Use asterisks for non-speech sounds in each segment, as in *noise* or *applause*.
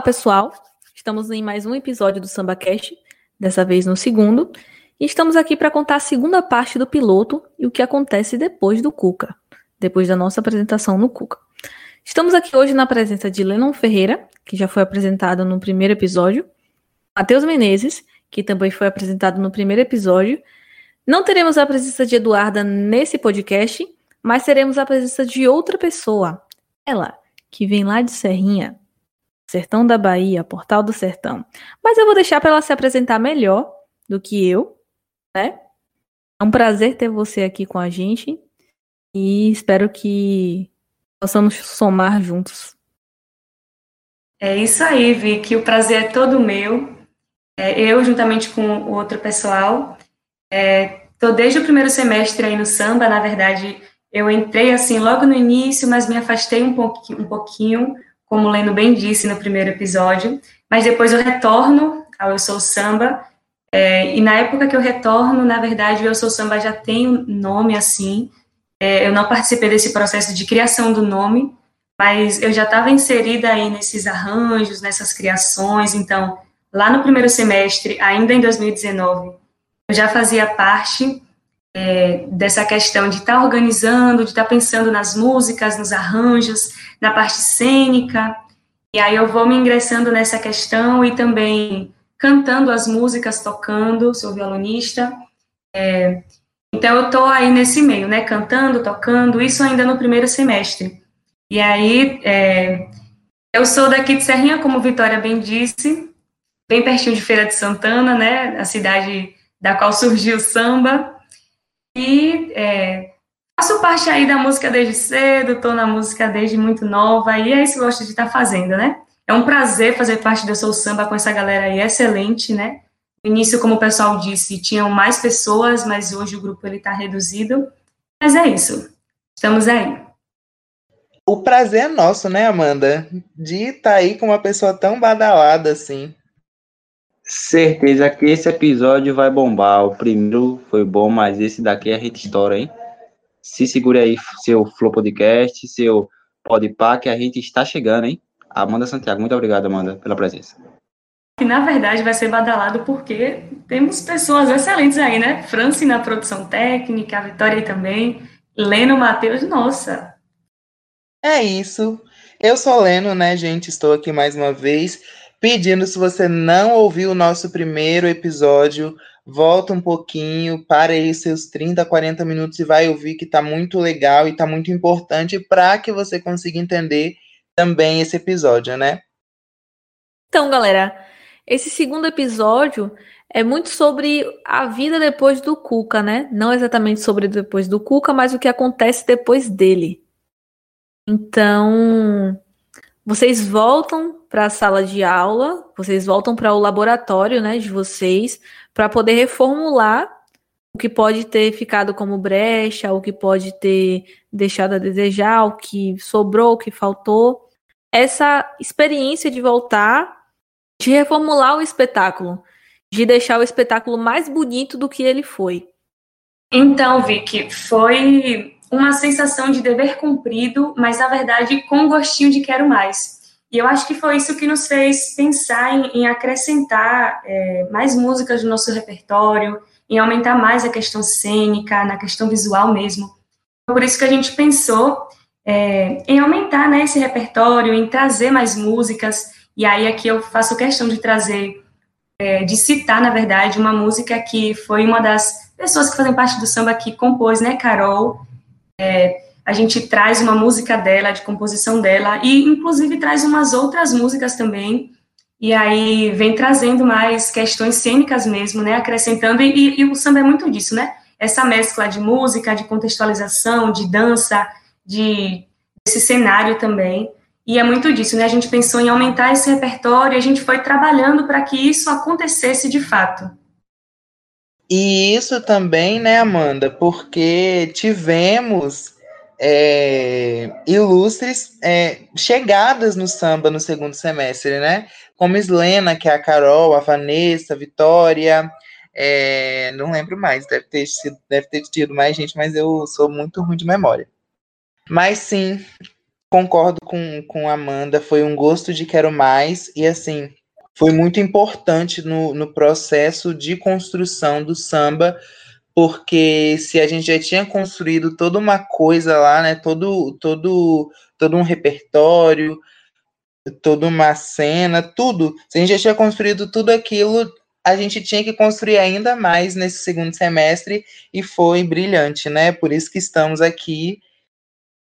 Olá, pessoal. Estamos em mais um episódio do SambaCast, dessa vez no segundo, e estamos aqui para contar a segunda parte do piloto e o que acontece depois do Cuca, depois da nossa apresentação no Cuca. Estamos aqui hoje na presença de Lennon Ferreira, que já foi apresentado no primeiro episódio, Matheus Menezes, que também foi apresentado no primeiro episódio. Não teremos a presença de Eduarda nesse podcast, mas teremos a presença de outra pessoa, ela, que vem lá de Serrinha, Sertão da Bahia, Portal do Sertão. Mas eu vou deixar para ela se apresentar melhor do que eu, né? É um prazer ter você aqui com a gente e espero que possamos somar juntos. É isso aí, Vicky. O prazer é todo meu. É, eu, juntamente com o outro pessoal, estou é, desde o primeiro semestre aí no samba. Na verdade, eu entrei assim logo no início, mas me afastei um um pouquinho como o Leno bem disse no primeiro episódio, mas depois eu retorno ao Eu Sou Samba, é, e na época que eu retorno, na verdade, o Eu Sou Samba já tem um nome assim, é, eu não participei desse processo de criação do nome, mas eu já estava inserida aí nesses arranjos, nessas criações, então, lá no primeiro semestre, ainda em 2019, eu já fazia parte é, dessa questão de estar tá organizando, de estar tá pensando nas músicas, nos arranjos, na parte cênica, e aí eu vou me ingressando nessa questão e também cantando as músicas, tocando, sou violonista, é, então eu estou aí nesse meio, né, cantando, tocando, isso ainda no primeiro semestre. E aí, é, eu sou daqui de Serrinha, como Vitória bem disse, bem pertinho de Feira de Santana, né, a cidade da qual surgiu o samba, e é, faço parte aí da música desde cedo, estou na música desde muito nova, e é isso que eu gosto de estar tá fazendo, né? É um prazer fazer parte do Sou Samba com essa galera aí excelente, né? No início, como o pessoal disse, tinham mais pessoas, mas hoje o grupo ele está reduzido. Mas é isso. Estamos aí. O prazer é nosso, né, Amanda? De estar tá aí com uma pessoa tão badalada assim. Certeza que esse episódio vai bombar. O primeiro foi bom, mas esse daqui é hit história, hein? Se segure aí, seu Flow Podcast, seu Podpah, que a gente está chegando, hein? Amanda Santiago, muito obrigado, Amanda, pela presença. Que na verdade vai ser badalado porque temos pessoas excelentes aí, né? Franci na produção técnica, a Vitória aí também, Leno Matheus, nossa. É isso. Eu sou Leno, né, gente? Estou aqui mais uma vez pedindo se você não ouviu o nosso primeiro episódio, volta um pouquinho, para aí seus 30, 40 minutos e vai ouvir que tá muito legal e tá muito importante para que você consiga entender também esse episódio, né? Então, galera, esse segundo episódio é muito sobre a vida depois do Cuca, né? Não exatamente sobre depois do Cuca, mas o que acontece depois dele. Então, vocês voltam para a sala de aula, vocês voltam para o laboratório, né, de vocês, para poder reformular o que pode ter ficado como brecha, o que pode ter deixado a desejar, o que sobrou, o que faltou. Essa experiência de voltar, de reformular o espetáculo, de deixar o espetáculo mais bonito do que ele foi. Então, Vicky, foi uma sensação de dever cumprido, mas na verdade com gostinho de quero mais. E eu acho que foi isso que nos fez pensar em, em acrescentar é, mais músicas no nosso repertório, em aumentar mais a questão cênica, na questão visual mesmo. Por isso que a gente pensou é, em aumentar né, esse repertório, em trazer mais músicas. E aí aqui eu faço questão de trazer, é, de citar, na verdade, uma música que foi uma das pessoas que fazem parte do samba que compôs, né, Carol, é, a gente traz uma música dela, de composição dela, e inclusive traz umas outras músicas também, e aí vem trazendo mais questões cênicas mesmo, né, acrescentando, e, e o samba é muito disso, né, essa mescla de música, de contextualização, de dança, de esse cenário também, e é muito disso, né, a gente pensou em aumentar esse repertório, a gente foi trabalhando para que isso acontecesse de fato. E isso também, né, Amanda, porque tivemos é, ilustres é, chegadas no samba no segundo semestre, né? Como Slena, que é a Carol, a Vanessa, a Vitória, é, não lembro mais, deve ter, sido, deve ter tido mais gente, mas eu sou muito ruim de memória. Mas sim, concordo com, com Amanda, foi um gosto de quero mais, e assim, foi muito importante no, no processo de construção do samba, porque se a gente já tinha construído toda uma coisa lá, né, todo, todo, todo um repertório, toda uma cena, tudo, se a gente já tinha construído tudo aquilo, a gente tinha que construir ainda mais nesse segundo semestre e foi brilhante, né? Por isso que estamos aqui.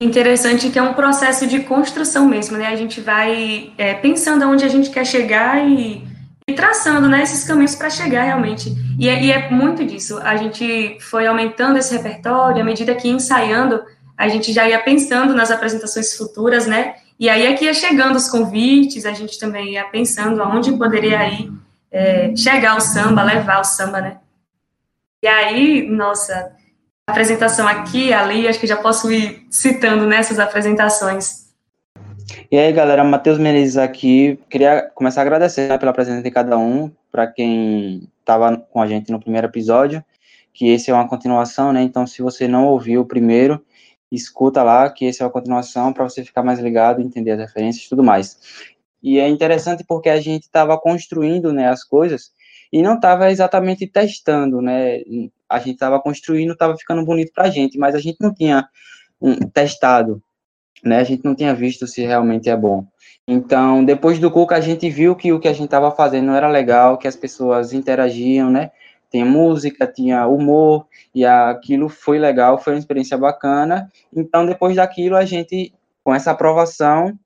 Interessante que é um processo de construção mesmo, né? A gente vai é, pensando aonde a gente quer chegar e, e traçando né, esses caminhos para chegar realmente. E é, e é muito disso. A gente foi aumentando esse repertório, à medida que ia ensaiando, a gente já ia pensando nas apresentações futuras, né? E aí é que ia chegando os convites, a gente também ia pensando aonde poderia ir é, chegar o samba, levar o samba, né? E aí, nossa, apresentação aqui, ali, acho que já posso ir citando nessas apresentações. E aí, galera, Matheus Menezes aqui. Queria começar a agradecer né, pela presença de cada um, para quem estava com a gente no primeiro episódio, que esse é uma continuação, né? Então, se você não ouviu o primeiro, escuta lá, que esse é uma continuação, para você ficar mais ligado, entender as referências e tudo mais. E é interessante porque a gente estava construindo né, as coisas e não estava exatamente testando, né? A gente estava construindo, estava ficando bonito para a gente, mas a gente não tinha um, testado, né? A gente não tinha visto se realmente é bom. Então, depois do Cuca, a gente viu que o que a gente estava fazendo não era legal, que as pessoas interagiam, né? Tinha música, tinha humor, e aquilo foi legal, foi uma experiência bacana. Então, depois daquilo, a gente, com essa aprovação,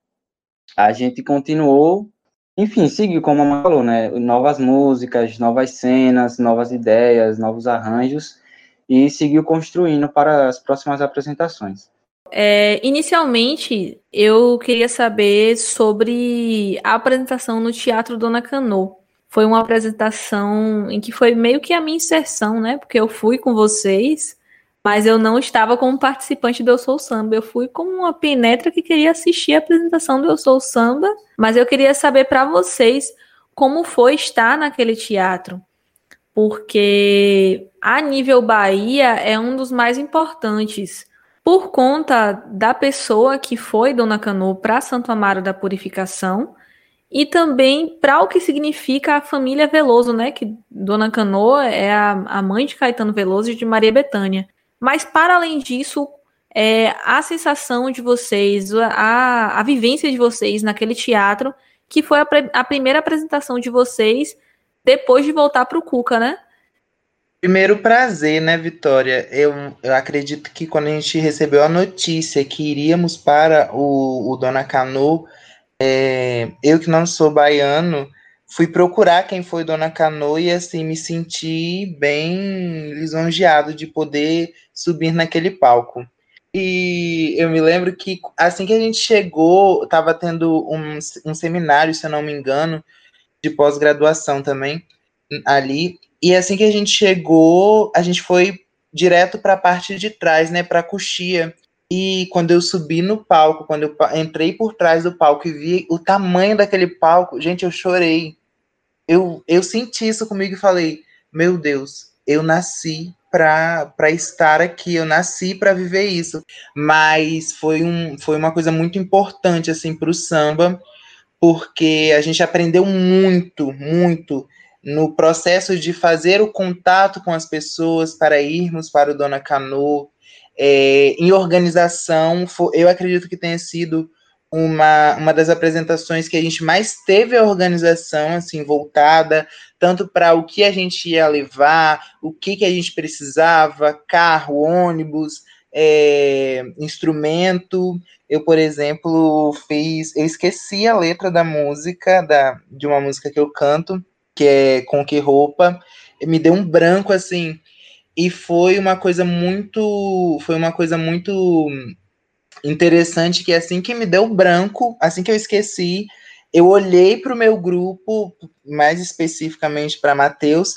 a gente continuou, enfim, seguiu, como a mãe falou, né? Novas músicas, novas cenas, novas ideias, novos arranjos, e seguiu construindo para as próximas apresentações. É, inicialmente, eu queria saber sobre a apresentação no Teatro Dona Cano. Foi uma apresentação em que foi meio que a minha inserção, né? Porque eu fui com vocês mas eu não estava como participante do Eu Sou Samba. Eu fui como uma penetra que queria assistir a apresentação do Eu Sou Samba, mas eu queria saber para vocês como foi estar naquele teatro, porque a nível Bahia é um dos mais importantes. Por conta da pessoa que foi Dona Cano para Santo Amaro da Purificação, e também para o que significa a família Veloso, né? Que Dona Cano é a, a mãe de Caetano Veloso e de Maria Bethânia. Mas, para além disso, é, a sensação de vocês, a, a vivência de vocês naquele teatro, que foi a, a primeira apresentação de vocês depois de voltar para o Cuca, né? Primeiro prazer, né, Vitória? Eu, eu acredito que quando a gente recebeu a notícia que iríamos para o, o Dona Cano, é, eu que não sou baiano, fui procurar quem foi Dona Cano e assim me senti bem lisonjeado de poder subir naquele palco. E eu me lembro que assim que a gente chegou, estava tendo um, um seminário, se eu não me engano, de pós-graduação também ali. E assim que a gente chegou, a gente foi direto para a parte de trás, né, para a coxia. E quando eu subi no palco, quando eu entrei por trás do palco e vi o tamanho daquele palco, gente, eu chorei. Eu, eu senti isso comigo e falei: Meu Deus, eu nasci para estar aqui, eu nasci para viver isso. Mas foi, um, foi uma coisa muito importante assim para o samba, porque a gente aprendeu muito, muito no processo de fazer o contato com as pessoas para irmos para o Dona Cano, é, em organização, eu acredito que tenha sido uma, uma das apresentações que a gente mais teve a organização assim voltada tanto para o que a gente ia levar, o que, que a gente precisava, carro, ônibus, é, instrumento. Eu, por exemplo, fiz, eu esqueci a letra da música da de uma música que eu canto, que é Com que roupa, me deu um branco assim e foi uma coisa muito foi uma coisa muito interessante que assim que me deu branco assim que eu esqueci eu olhei para o meu grupo mais especificamente para Mateus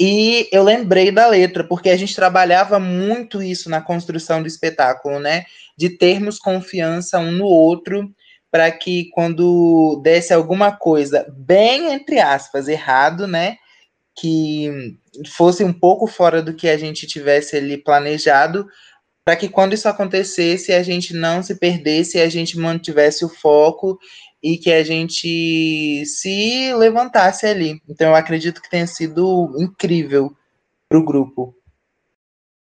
e eu lembrei da letra porque a gente trabalhava muito isso na construção do espetáculo né? De termos confiança um no outro para que quando desse alguma coisa bem entre aspas errado né? Que fosse um pouco fora do que a gente tivesse ali planejado, para que quando isso acontecesse, a gente não se perdesse, a gente mantivesse o foco e que a gente se levantasse ali. Então eu acredito que tenha sido incrível para o grupo.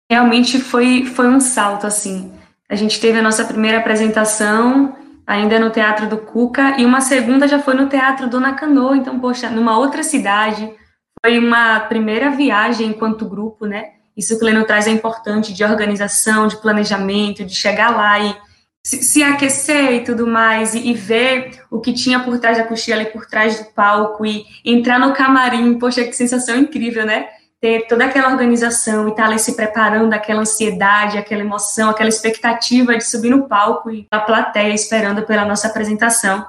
Realmente foi, foi um salto, assim. A gente teve a nossa primeira apresentação ainda no Teatro do Cuca e uma segunda já foi no Teatro Dona Canoa, então, poxa, numa outra cidade. Foi uma primeira viagem enquanto grupo, né? Isso que o Leno traz é importante, de organização, de planejamento, de chegar lá e se, se aquecer e tudo mais, e, e, ver o que tinha por trás da coxinha ali, por trás do palco, e entrar no camarim, poxa, que sensação incrível, né? Ter toda aquela organização e estar tá ali se preparando, aquela ansiedade, aquela emoção, aquela expectativa de subir no palco e a plateia esperando pela nossa apresentação.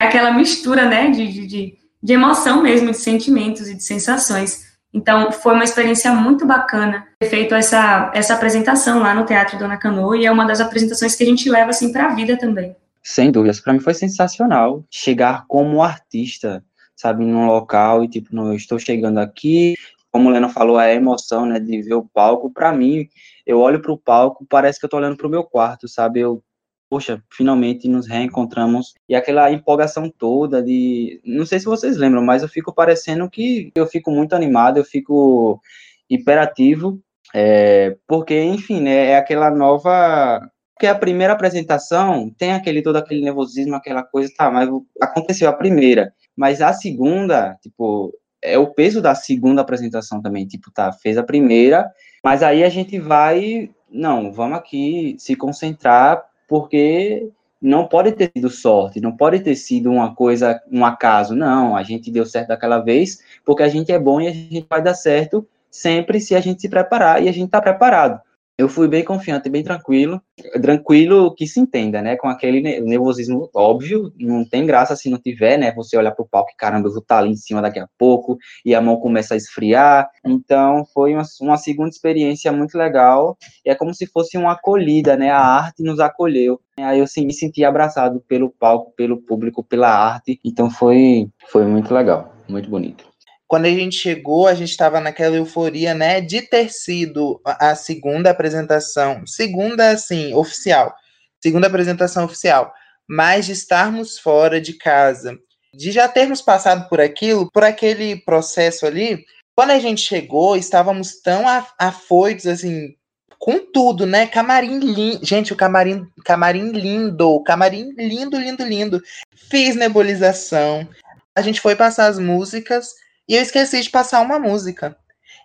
Aquela mistura, né, de, de, de emoção mesmo, de sentimentos e de sensações. Então, foi uma experiência muito bacana ter feito essa, essa apresentação lá no Teatro Dona Canoa, e é uma das apresentações que a gente leva, assim, para a vida também. Sem dúvidas, para mim foi sensacional chegar como artista, sabe, num local e, tipo, não, eu estou chegando aqui, como o Leno falou, a emoção, né, de ver o palco, para mim, eu olho para o palco, parece que eu estou olhando para o meu quarto, sabe, eu poxa, finalmente nos reencontramos. E aquela empolgação toda de. Não sei se vocês lembram, mas eu fico parecendo que eu fico muito animado, eu fico hiperativo, é, porque, enfim, né, é aquela nova. Porque a primeira apresentação tem aquele todo aquele nervosismo, aquela coisa, tá, mas aconteceu a primeira. Mas a segunda, tipo, é o peso da segunda apresentação também, tipo, tá, fez a primeira, mas aí a gente vai, não, vamos aqui se concentrar porque não pode ter sido sorte, não pode ter sido uma coisa, um acaso, não, a gente deu certo daquela vez, porque a gente é bom e a gente vai dar certo sempre se a gente se preparar e a gente está preparado eu fui bem confiante, bem tranquilo, tranquilo que se entenda, né, com aquele nervosismo óbvio, não tem graça se não tiver, né, você olhar pro palco e caramba, eu vou estar tá ali em cima daqui a pouco, e a mão começa a esfriar, então foi uma, uma segunda experiência muito legal, e é como se fosse uma acolhida, né, a arte nos acolheu, aí eu sim, me senti abraçado pelo palco, pelo público, pela arte, então foi, foi muito legal, muito bonito quando a gente chegou, a gente estava naquela euforia, né, de ter sido a segunda apresentação, segunda, assim, oficial, segunda apresentação oficial, mas de estarmos fora de casa, de já termos passado por aquilo, por aquele processo ali. Quando a gente chegou, estávamos tão afoitos, assim, com tudo, né? Camarim lindo. Gente, o camarim, camarim lindo. Camarim lindo, lindo, lindo. Fiz nebulização. A gente foi passar as músicas e eu esqueci de passar uma música.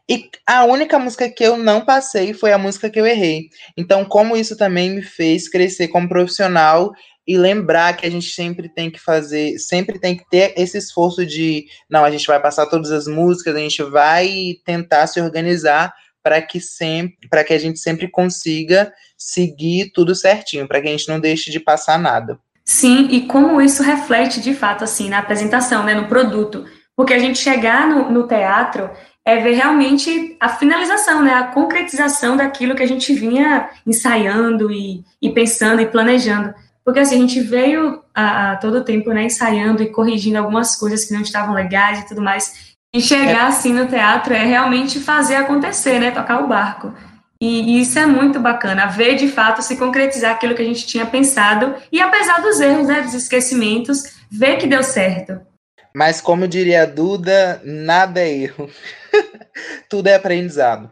E a única música que eu não passei foi a música que eu errei. Então, como isso também me fez crescer como profissional e lembrar que a gente sempre tem que fazer, sempre tem que ter esse esforço de, não, a gente vai passar todas as músicas, a gente vai tentar se organizar para que sempre, para que a gente sempre consiga seguir tudo certinho, para que a gente não deixe de passar nada. Sim, e como isso reflete de fato assim na apresentação, né, no produto. Porque a gente chegar no, no teatro é ver realmente a finalização, né, a concretização daquilo que a gente vinha ensaiando e, e pensando e planejando. Porque assim, a gente veio a, a todo tempo né, ensaiando e corrigindo algumas coisas que não estavam legais e tudo mais. E chegar assim no teatro é realmente fazer acontecer, né, tocar o barco. E, e isso é muito bacana, ver de fato se concretizar aquilo que a gente tinha pensado e apesar dos erros, né, dos esquecimentos, ver que deu certo. Mas como diria a Duda, nada é erro. *laughs* Tudo é aprendizado.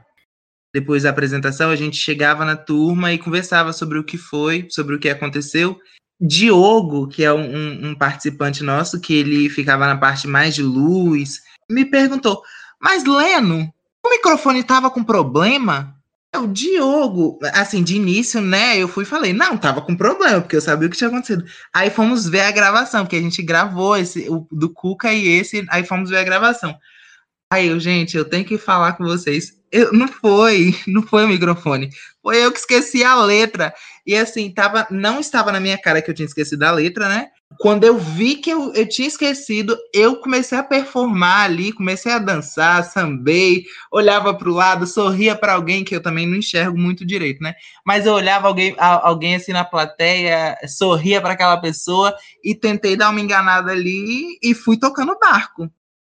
Depois da apresentação, a gente chegava na turma e conversava sobre o que foi, sobre o que aconteceu. Diogo, que é um, um participante nosso, que ele ficava na parte mais de luz, me perguntou: Mas Leno, o microfone estava com problema? O Diogo, assim, de início, né, eu fui e falei, não, tava com problema, porque eu sabia o que tinha acontecido. Aí fomos ver a gravação, porque a gente gravou esse, o do Cuca e esse, aí fomos ver a gravação. Aí eu, gente, eu tenho que falar com vocês. Eu, não foi, *laughs* não foi o microfone. Foi eu que esqueci a letra. E assim, tava, não estava na minha cara que eu tinha esquecido a letra, né? Quando eu vi que eu, eu tinha esquecido, eu comecei a performar ali, comecei a dançar, sambei, olhava para o lado, sorria para alguém que eu também não enxergo muito direito, né? Mas eu olhava alguém, alguém assim na plateia, sorria para aquela pessoa e tentei dar uma enganada ali e fui tocando barco.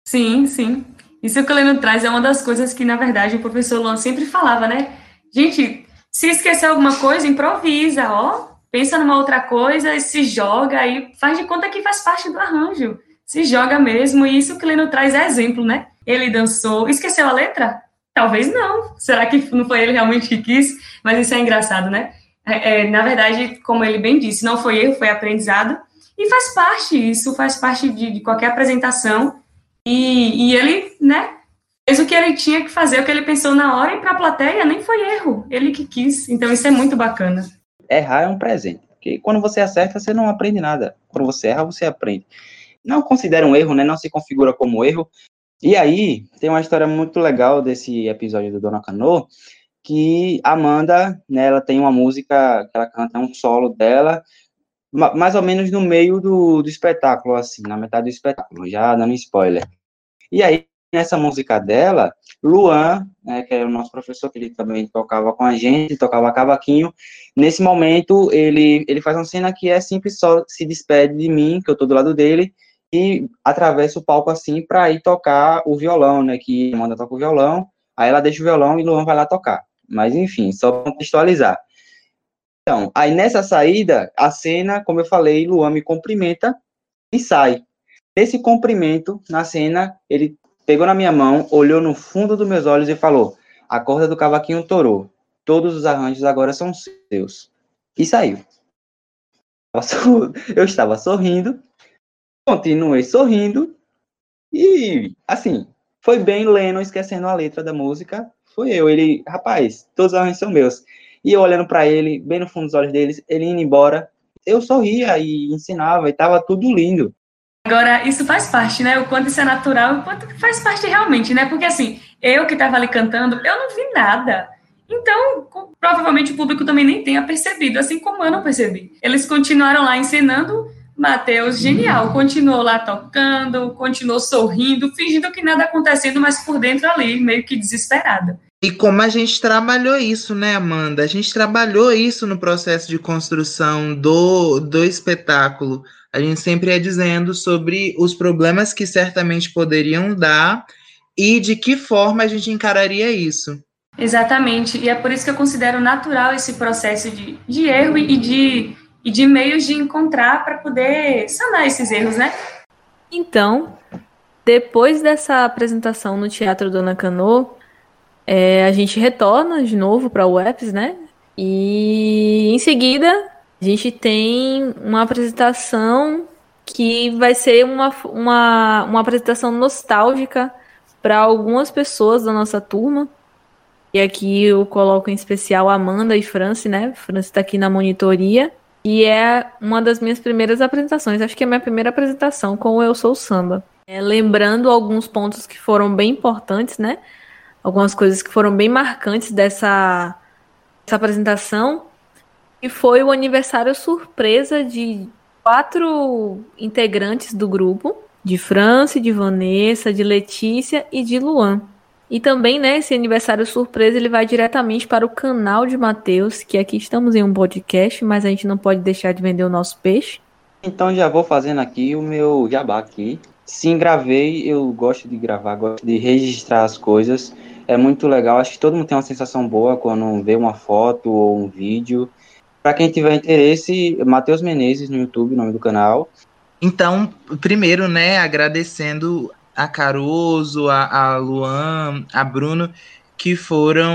Sim, sim. Isso que o Leno traz é uma das coisas que, na verdade, o professor Luan sempre falava, né? Gente, Se esquecer alguma coisa, improvisa, ó. Pensa numa outra coisa e se joga e faz de conta que faz parte do arranjo. Se joga mesmo, e isso que Leno traz é exemplo, né? Ele dançou. Esqueceu a letra? Talvez não. Será que não foi ele realmente que quis? Mas isso é engraçado, né? É, é, na verdade, como ele bem disse, não foi erro, foi aprendizado. E faz parte, isso faz parte de, de qualquer apresentação. E, e, ele, né, fez o que ele tinha que fazer, o que ele pensou na hora, e para a plateia nem foi erro, ele que quis. Então isso é muito bacana. Errar é um presente, porque quando você acerta, você não aprende nada. Quando você erra, você aprende. Não considera um erro, né, não se configura como erro, e aí, tem uma história muito legal desse episódio do Dona Cano, que Amanda, né, ela tem uma música que ela canta um solo dela, mais ou menos no meio do, do espetáculo, assim, na metade do espetáculo, já dando spoiler. E aí, nessa música dela, Luan, né, que é o nosso professor, que ele também tocava com a gente, tocava cavaquinho, nesse momento, ele, ele faz uma cena que é simples, só se despede de mim, que eu tô do lado dele, e atravessa o palco assim para ir tocar o violão, né? Que manda tocar o violão, aí ela deixa o violão e Luan vai lá tocar. Mas enfim, só contextualizar. Então, aí nessa saída, a cena, como eu falei, Luan me cumprimenta e sai. Nesse cumprimento, na cena, ele pegou na minha mão, olhou no fundo dos meus olhos e falou: A corda do cavaquinho torou. Todos os arranjos agora são seus. E saiu. Eu *laughs* estava sorrindo, continuei sorrindo e, assim, foi bem Leno esquecendo a letra da música. Foi eu, ele, rapaz, todos os arranjos são meus. E eu olhando para ele, bem no fundo dos olhos deles, ele indo embora, eu sorria e ensinava e tava tudo lindo. Agora, isso faz parte, né? O quanto isso é natural, o quanto faz parte realmente, né? Porque assim, eu que estava ali cantando, eu não vi nada. Então, provavelmente o público também nem tenha percebido, assim como eu não percebi. Eles continuaram lá ensinando Matheus, genial, continuou lá tocando, continuou sorrindo, fingindo que nada acontecendo, mas por dentro ali, meio que desesperada. E como a gente trabalhou isso, né, Amanda? A gente trabalhou isso no processo de construção do, do espetáculo. A gente sempre ia dizendo sobre os problemas que certamente poderiam dar e de que forma a gente encararia isso. Exatamente, e é por isso que eu considero natural esse processo de, de erro e de e de meios de encontrar para poder sanar esses erros, né? Então, depois dessa apresentação no Teatro Dona Cano, é, a gente retorna de novo para o UEPS, né? E em seguida a gente tem uma apresentação que vai ser uma, uma, uma apresentação nostálgica para algumas pessoas da nossa turma. E aqui eu coloco em especial Amanda e Franci, né? Franci está aqui na monitoria. E é uma das minhas primeiras apresentações. Acho que é a minha primeira apresentação com o Eu Sou Samba. É, lembrando alguns pontos que foram bem importantes, né? Algumas coisas que foram bem marcantes dessa, dessa apresentação. E foi o aniversário surpresa de quatro integrantes do grupo: de Franci, de Vanessa, de Letícia e de Luan. E também, né, esse aniversário surpresa, ele vai diretamente para o canal de Matheus, que aqui estamos em um podcast, mas a gente não pode deixar de vender o nosso peixe. Então já vou fazendo aqui o meu jabá aqui. Sim, gravei, eu gosto de gravar, gosto de registrar as coisas. É muito legal, acho que todo mundo tem uma sensação boa quando vê uma foto ou um vídeo. Para quem tiver interesse, Matheus Menezes no YouTube, nome do canal. Então, primeiro, né, agradecendo a Caruso, a, a Luan, a Bruno, que foram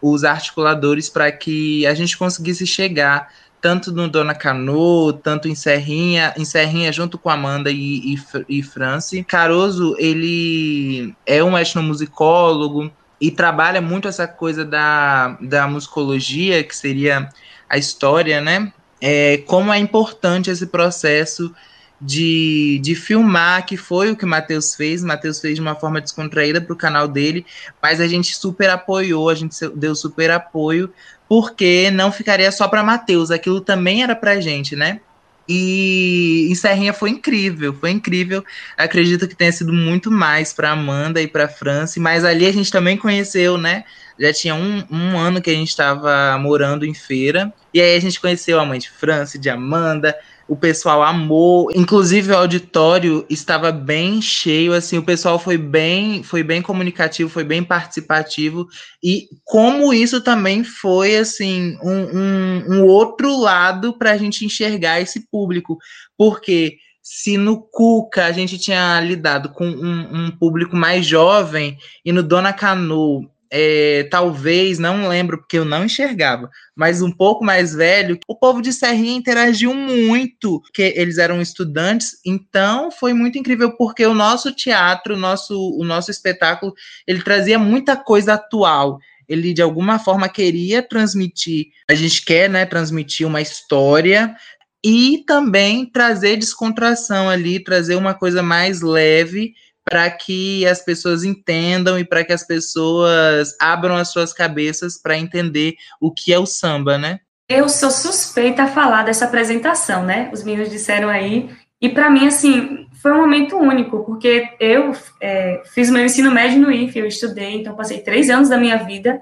os articuladores para que a gente conseguisse chegar tanto no Dona Cano, tanto em Serrinha, em Serrinha junto com Amanda e, e, e. Caruso, ele é um etnomusicólogo e trabalha muito essa coisa da, da musicologia, que seria a história, né? É, como é importante esse processo de, de filmar, que foi o que Matheus fez. Matheus fez de uma forma descontraída para o canal dele, mas a gente super apoiou, a gente deu super apoio, porque não ficaria só para Matheus, aquilo também era para gente, né? E em Serrinha foi incrível, foi incrível. Acredito que tenha sido muito mais para Amanda e para Franci, mas ali a gente também conheceu, né? Já tinha um, um ano que a gente estava morando em feira, e aí a gente conheceu a mãe de Franci, de Amanda, o pessoal amou, inclusive o auditório estava bem cheio, assim, o pessoal foi bem, foi bem comunicativo, foi bem participativo, e como isso também foi, assim, um, um, um outro lado para a gente enxergar esse público, porque se no Cuca a gente tinha lidado com um, um público mais jovem e no Dona Canu é, talvez, não lembro porque eu não enxergava, mas um pouco mais velho, o povo de Serrinha interagiu muito, porque eles eram estudantes, então foi muito incrível porque o nosso teatro, o nosso, o nosso espetáculo, ele trazia muita coisa atual. Ele de alguma forma queria transmitir, a gente quer, né, transmitir uma história e também trazer descontração ali, trazer uma coisa mais leve para que as pessoas entendam e para que as pessoas abram as suas cabeças para entender o que é o samba, né? Eu sou suspeita a falar dessa apresentação, né? Os meninos disseram aí. E para mim, assim, foi um momento único, porque eu é, fiz meu ensino médio no IFE, eu estudei, então passei três anos da minha vida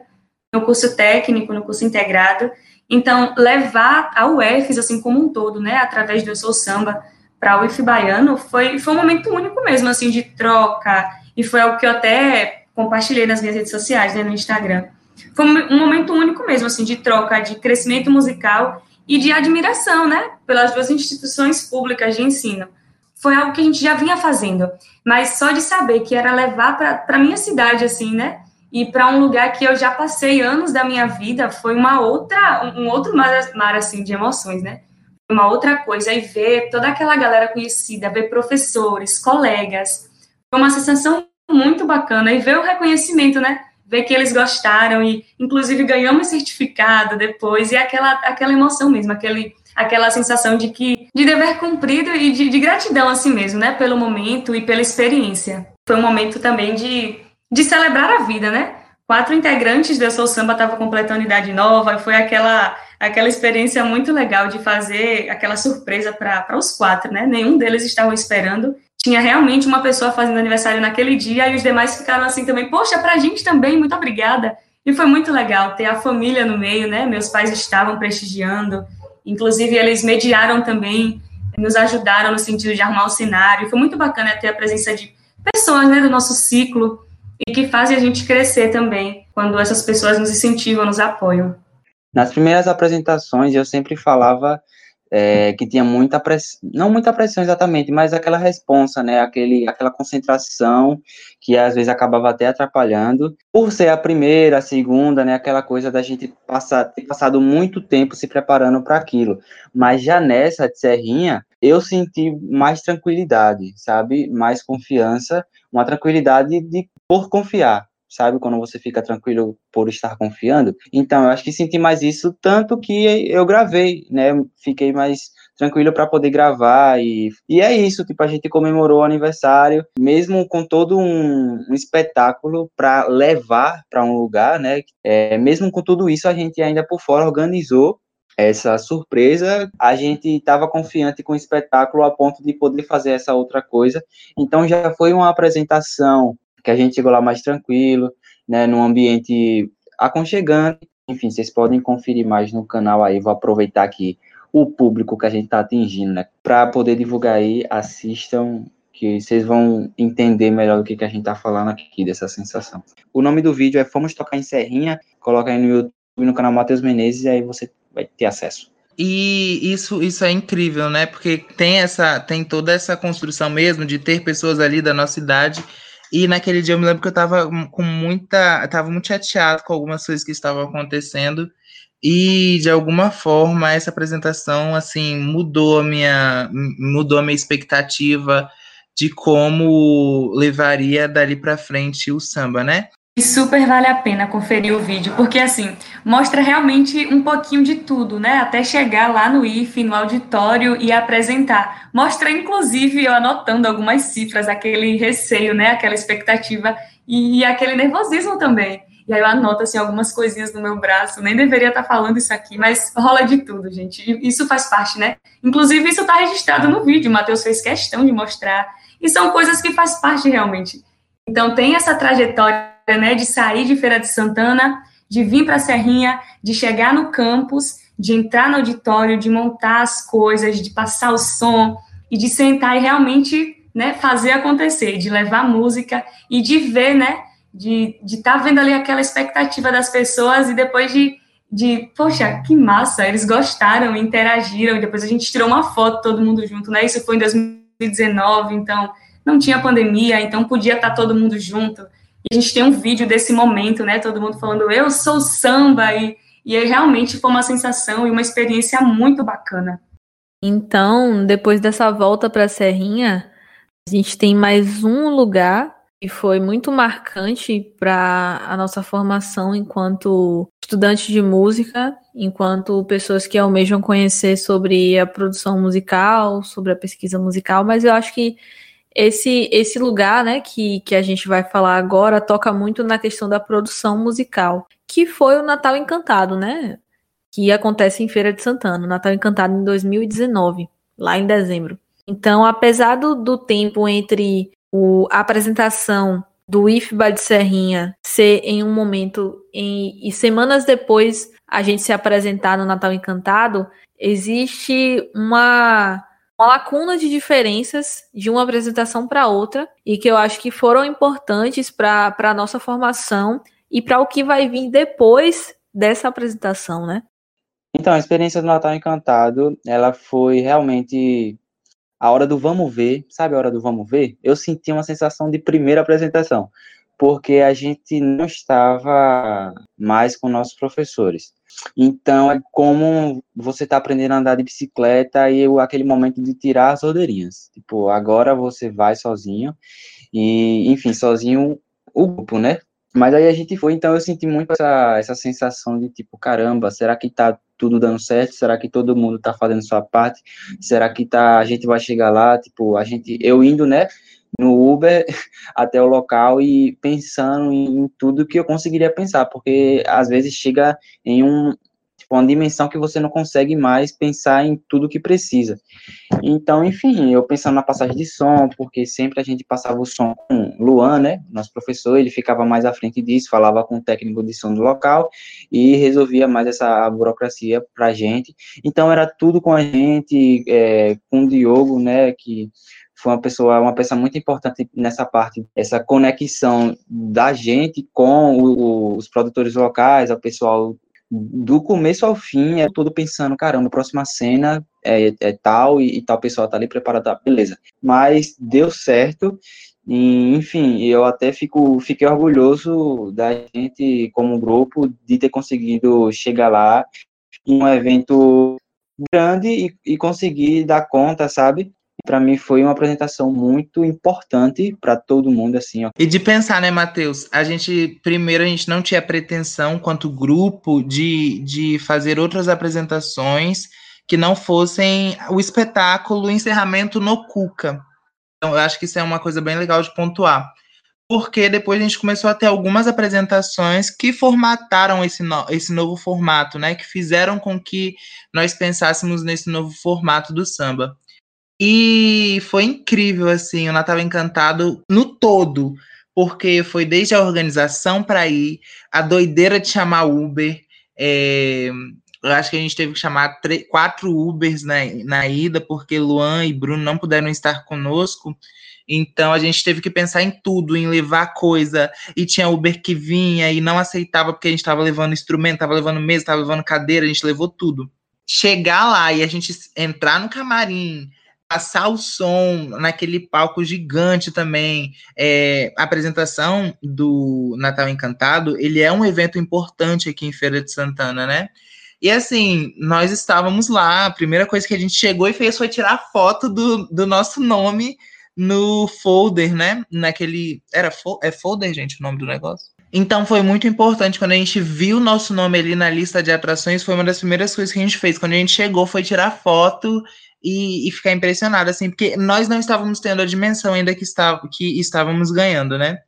no curso técnico, no curso integrado. Então, levar a UFES, assim, como um todo, né, através do Eu Sou Samba, para o IF Baiano foi, foi um momento único mesmo, assim, de troca, e foi algo que eu até compartilhei nas minhas redes sociais, né, no Instagram. Foi um, momento único mesmo, assim, de troca, de crescimento musical e de admiração, né, pelas duas instituições públicas de ensino. Foi algo que a gente já vinha fazendo, mas só de saber que era levar para a minha cidade, assim, né, e para um lugar que eu já passei anos da minha vida, foi uma outra, um outro mar, mar assim, de emoções, né, uma outra coisa, e ver toda aquela galera conhecida, ver professores, colegas, foi uma sensação muito bacana, e ver o reconhecimento, né, ver que eles gostaram, e inclusive ganhamos certificado depois, e aquela, aquela emoção mesmo, aquele, aquela sensação de que, de dever cumprido e de, de gratidão assim mesmo, né, pelo momento e pela experiência. Foi um momento também de, de celebrar a vida, né, quatro integrantes do Eu Sou Samba estavam completando idade nova, e foi aquela aquela experiência muito legal de fazer aquela surpresa para os quatro, né? Nenhum deles estava esperando. Tinha realmente uma pessoa fazendo aniversário naquele dia e os demais ficaram assim também, poxa, para a gente também, muito obrigada. E foi muito legal ter a família no meio, né? Meus pais estavam prestigiando, inclusive eles mediaram também, nos ajudaram no sentido de armar o cenário. Foi muito bacana ter a presença de pessoas né, do nosso ciclo e que fazem a gente crescer também quando essas pessoas nos incentivam, nos apoiam. Nas primeiras apresentações, eu sempre falava é, que tinha muita pressão, não muita pressão exatamente, mas aquela responsa, né, aquele, aquela concentração que às vezes acabava até atrapalhando, por ser a primeira, a segunda, né, aquela coisa da gente passar, ter passado muito tempo se preparando para aquilo, mas já nessa de Serrinha, eu senti mais tranquilidade, sabe, mais confiança, uma tranquilidade de por confiar, sabe? Quando você fica tranquilo por estar confiando. Então, eu acho que senti mais isso, tanto que eu gravei, né? Fiquei mais tranquilo para poder gravar e, e é isso, tipo, a gente comemorou o aniversário, mesmo com todo um, um espetáculo para levar para um lugar, né? É, mesmo com tudo isso, a gente ainda por fora organizou essa surpresa, a gente estava confiante com o espetáculo a ponto de poder fazer essa outra coisa. Então já foi uma apresentação que a gente chegou lá mais tranquilo, né, num ambiente aconchegante. Enfim, vocês podem conferir mais no canal aí, vou aproveitar aqui o público que a gente está atingindo, né, para poder divulgar aí, assistam, que vocês vão entender melhor do que, que a gente está falando aqui, dessa sensação. O nome do vídeo é Fomos Tocar em Serrinha, coloca aí no YouTube, no canal Matheus Menezes, e aí você vai ter acesso. E isso, isso é incrível, né? Porque tem essa, tem toda essa construção mesmo de ter pessoas ali da nossa idade e naquele dia eu me lembro que eu tava com muita. tava muito chateado com algumas coisas que estavam acontecendo. E de alguma forma essa apresentação assim mudou a minha mudou a minha expectativa de como levaria dali para frente o samba, né? E super vale a pena conferir o vídeo, porque assim, mostra realmente um pouquinho de tudo, né? Até chegar lá no IF, no auditório e apresentar. Mostra, inclusive, eu anotando algumas cifras, aquele receio, né? Aquela expectativa e, e aquele nervosismo também. E aí eu anoto, assim, algumas coisinhas no meu braço, nem deveria estar falando isso aqui, mas rola de tudo, gente. Isso faz parte, né? Inclusive, isso está registrado no vídeo, o Matheus fez questão de mostrar. E são coisas que faz parte realmente. Então, tem essa trajetória né, de sair de Feira de Santana, de vir para a Serrinha, de chegar no campus, de entrar no auditório, de montar as coisas, de passar o som e de sentar e realmente né, fazer acontecer, de levar música e de ver, né, de estar tá vendo ali aquela expectativa das pessoas e depois de, de, poxa, que massa, eles gostaram, interagiram, e depois a gente tirou uma foto todo mundo junto, né, isso foi em 2019, então não tinha pandemia, então podia estar tá todo mundo junto, e a gente tem um vídeo desse momento, né, todo mundo falando, eu sou samba, e, e realmente foi uma sensação e uma experiência muito bacana. Então, depois dessa volta para a Serrinha, a gente tem mais um lugar que foi muito marcante para a nossa formação enquanto estudantes de música, enquanto pessoas que almejam conhecer sobre a produção musical, sobre a pesquisa musical, mas eu acho que esse, esse lugar, né, que, que a gente vai falar agora, toca muito na questão da produção musical, que foi o Natal Encantado, né? Que acontece em Feira de Santana, Natal Encantado em 2019, lá em dezembro. Então, apesar do, do tempo entre o, a apresentação do IFBA de Serrinha ser em um momento em, e semanas depois a gente se apresentar no Natal Encantado, existe uma, uma lacuna de diferenças de uma apresentação para outra e que eu acho que foram importantes para a nossa formação e para o que vai vir depois dessa apresentação, né? Então, a experiência do Natal Encantado, ela foi realmente a hora do vamos ver, sabe a hora do vamos ver? Eu senti uma sensação de primeira apresentação, porque a gente não estava mais com nossos professores. Então, é como você está aprendendo a andar de bicicleta e aquele momento de tirar as rodeirinhas. Tipo, agora você vai sozinho e, enfim, sozinho o grupo, né? Mas aí a gente foi, então eu senti muito essa, essa sensação de tipo, caramba, será que tá tudo dando certo? Será que todo mundo tá fazendo sua parte? Será que tá, a gente vai chegar lá, tipo, a gente, eu indo, né, no Uber *laughs* até o local e pensando em, tudo que eu conseguiria pensar, porque às vezes chega em um, tipo, uma dimensão que você não consegue mais pensar em tudo que precisa. Então, enfim, eu pensando na passagem de som, porque sempre a gente passava o som com Luan, né, nosso professor, ele ficava mais à frente disso, falava com o técnico de som do local e resolvia mais essa burocracia pra gente. Então, era tudo com a gente, é, com o Diogo, né, que foi uma pessoa, uma peça muito importante nessa parte, essa conexão da gente com o, os produtores locais, o pessoal do começo ao fim, é tudo pensando, caramba, próxima cena é, é tal e, e, tal pessoa tá ali preparada, tá, beleza. Mas deu certo, e, enfim, eu até fico, fiquei orgulhoso da gente, como grupo, de ter conseguido chegar lá em um evento grande e, e conseguir dar conta, sabe? Para mim foi uma apresentação muito importante para todo mundo assim. Ó. E de pensar, né, Matheus? A gente primeiro a gente não tinha pretensão quanto grupo de, de fazer outras apresentações que não fossem o espetáculo, o encerramento no Cuca. Então, eu acho que isso é uma coisa bem legal de pontuar. Porque depois a gente começou a ter algumas apresentações que formataram esse, no, esse novo formato, né? Que fizeram com que nós pensássemos nesse novo formato do samba. E foi incrível, assim, o Natal Encantado no todo, porque foi desde a organização para ir, a doideira de chamar Uber. É, eu acho que a gente teve que chamar três, quatro Ubers na, na ida, porque Luan e Bruno não puderam estar conosco. Então a gente teve que pensar em tudo, em levar coisa. E tinha Uber que vinha e não aceitava porque a gente estava levando instrumento, estava levando mesa, estava levando cadeira, a gente levou tudo. Chegar lá e a gente entrar no camarim, passar o som naquele palco gigante também. É, a apresentação do Natal Encantado, ele é um evento importante aqui em Feira de Santana, né? E assim, nós estávamos lá, a primeira coisa que a gente chegou e fez foi tirar foto do, do nosso nome no folder, né? Naquele. Era fo é folder, gente, o nome do negócio? Então foi muito importante quando a gente viu o nosso nome ali na lista de atrações, foi uma das primeiras coisas que a gente fez. Quando a gente chegou, foi tirar foto e, e ficar impressionado, assim, porque nós não estávamos tendo a dimensão ainda que, está, que estávamos ganhando, né?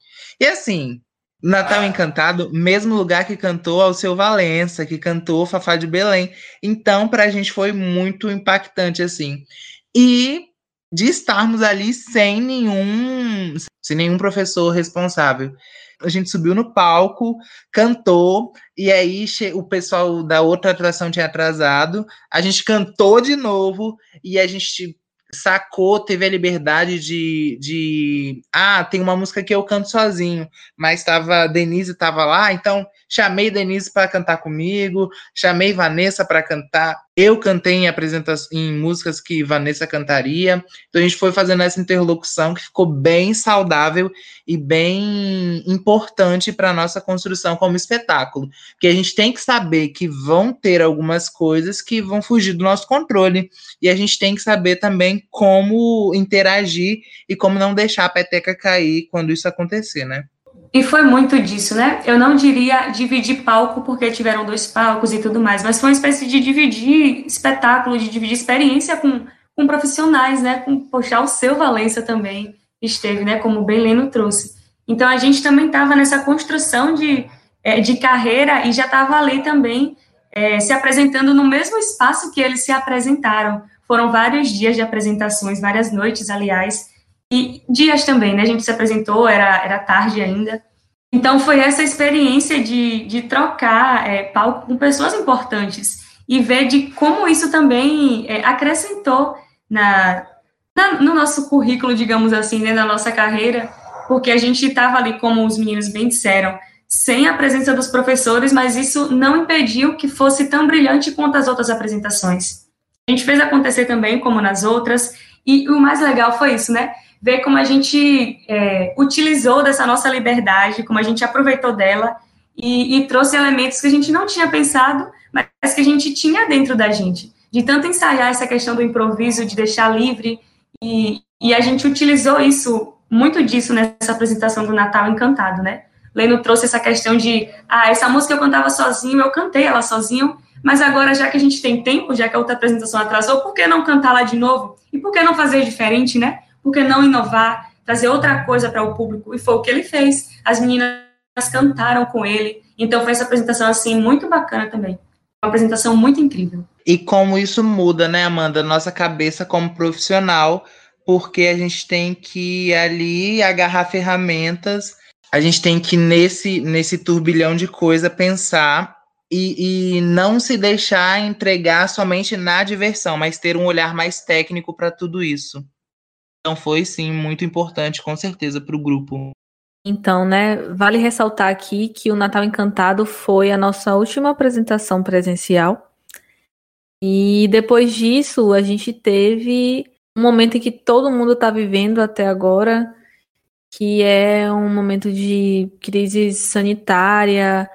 E assim, Natal Encantado, mesmo lugar que cantou ao seu Valença, que cantou Fafá de Belém. Então, para a gente foi muito impactante, assim. E de estarmos ali sem nenhum sem nenhum professor responsável. A gente subiu no palco, cantou, e aí o pessoal da outra atração tinha atrasado. A gente cantou de novo e a gente sacou, teve a liberdade de, de ah, tem uma música que eu canto sozinho, mas tava Denise estava lá, então chamei Denise para cantar comigo, chamei Vanessa para cantar. Eu cantei em em músicas que Vanessa cantaria. Então a gente foi fazendo essa interlocução que ficou bem saudável e bem importante para nossa construção como espetáculo, porque a gente tem que saber que vão ter algumas coisas que vão fugir do nosso controle e a gente tem que saber também como interagir e como não deixar a peteca cair quando isso acontecer, né? E foi muito disso, né? Eu não diria dividir palco porque tiveram dois palcos e tudo mais, mas foi uma espécie de dividir espetáculo, de dividir experiência com, com profissionais, né? Com, poxa, o seu Valença também esteve, né? Como o Beleno trouxe. Então a gente também estava nessa construção de, é, de carreira e já estava ali também é, se apresentando no mesmo espaço que eles se apresentaram. Foram vários dias de apresentações, várias noites, aliás, e dias também, né? A gente se apresentou, era, era tarde ainda. Então, foi essa experiência de, de trocar é, palco com pessoas importantes e ver de como isso também é, acrescentou na, na, no nosso currículo, digamos assim, né, na nossa carreira, porque a gente estava ali, como os meninos bem disseram, sem a presença dos professores, mas isso não impediu que fosse tão brilhante quanto as outras apresentações. A gente fez acontecer também, como nas outras, e o mais legal foi isso, né? Ver como a gente é, utilizou dessa nossa liberdade, como a gente aproveitou dela e, e, trouxe elementos que a gente não tinha pensado, mas que a gente tinha dentro da gente. De tanto ensaiar essa questão do improviso, de deixar livre, e, e a gente utilizou isso, muito disso nessa apresentação do Natal Encantado, né? Leno trouxe essa questão de, ah, essa música eu cantava sozinho, eu cantei ela sozinho, mas agora, já que a gente tem tempo, já que a outra apresentação atrasou, por que não cantar lá de novo? E por que não fazer diferente, né? Por que não inovar, trazer outra coisa para o público? E foi o que ele fez. As meninas cantaram com ele. Então foi essa apresentação assim muito bacana também. Uma apresentação muito incrível. E como isso muda, né, Amanda, nossa cabeça como profissional, porque a gente tem que ali agarrar ferramentas, a gente tem que nesse nesse turbilhão de coisa pensar e, e, não se deixar entregar somente na diversão, mas ter um olhar mais técnico para tudo isso. Então foi sim muito importante, com certeza, para o grupo. Então, né, vale ressaltar aqui que o Natal Encantado foi a nossa última apresentação presencial. E depois disso, a gente teve um momento em que todo mundo está vivendo até agora, que é um momento de crise sanitária,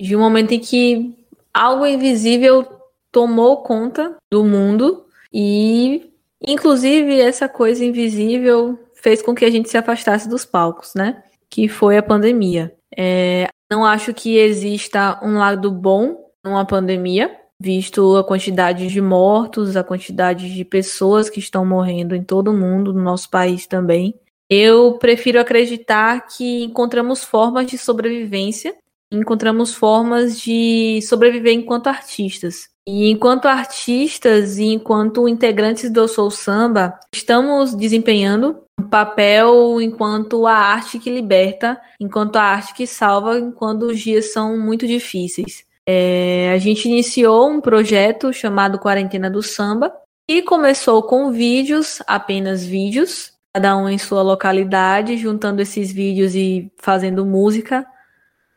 de um momento em que algo invisível tomou conta do mundo e Inclusive, essa coisa invisível fez com que a gente se afastasse dos palcos, né? Que foi a pandemia. É, não acho que exista um lado bom numa pandemia, visto a quantidade de mortos, a quantidade de pessoas que estão morrendo em todo o mundo, no nosso país também. Eu prefiro acreditar que encontramos formas de sobrevivência, encontramos formas de sobreviver enquanto artistas. E enquanto artistas e enquanto integrantes do Soul Samba, estamos desempenhando um papel enquanto a arte que liberta, enquanto a arte que salva, enquanto os dias são muito difíceis. É, a gente iniciou um projeto chamado Quarentena do Samba, e começou com vídeos, apenas vídeos, cada um em sua localidade, juntando esses vídeos e fazendo música.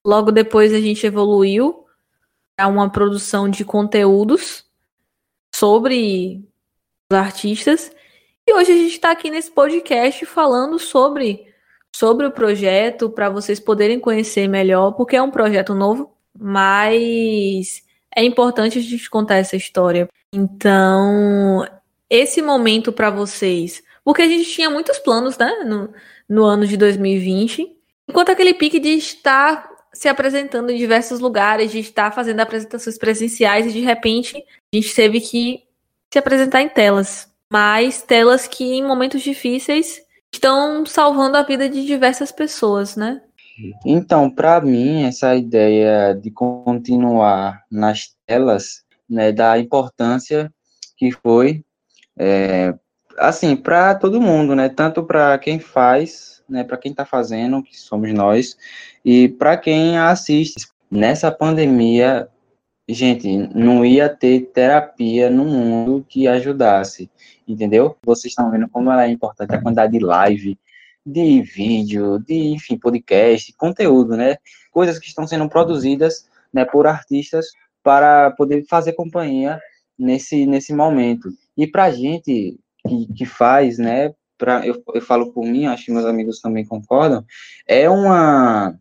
Logo depois a gente evoluiu uma produção de conteúdos sobre os artistas. E hoje a gente está aqui nesse podcast falando sobre, sobre o projeto, para vocês poderem conhecer melhor, porque é um projeto novo, mas é importante a gente contar essa história. Então, esse momento para vocês, porque a gente tinha muitos planos, né, no, no ano de 2020, enquanto aquele pique de estar se apresentando em diversos lugares, de estar fazendo apresentações presenciais e de repente a gente teve que se apresentar em telas. Mas telas que em momentos difíceis estão salvando a vida de diversas pessoas, né? Então, para mim, essa ideia de continuar nas telas, né, da importância que foi, é, assim, para todo mundo, né, tanto para quem faz né, para quem está fazendo, que somos nós, e para quem assiste. Nessa pandemia, gente, não ia ter terapia no mundo que ajudasse, entendeu? Vocês estão vendo como ela é importante a quantidade de live, de vídeo, de, enfim, podcast, conteúdo, né? Coisas que estão sendo produzidas, né, por artistas para poder fazer companhia nesse, nesse momento. E para a gente que, que faz, né, eu, eu falo por mim, acho que meus amigos também concordam, é uma,